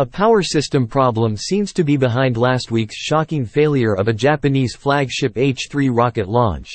A power system problem seems to be behind last week's shocking failure of a Japanese flagship H-3 rocket launch.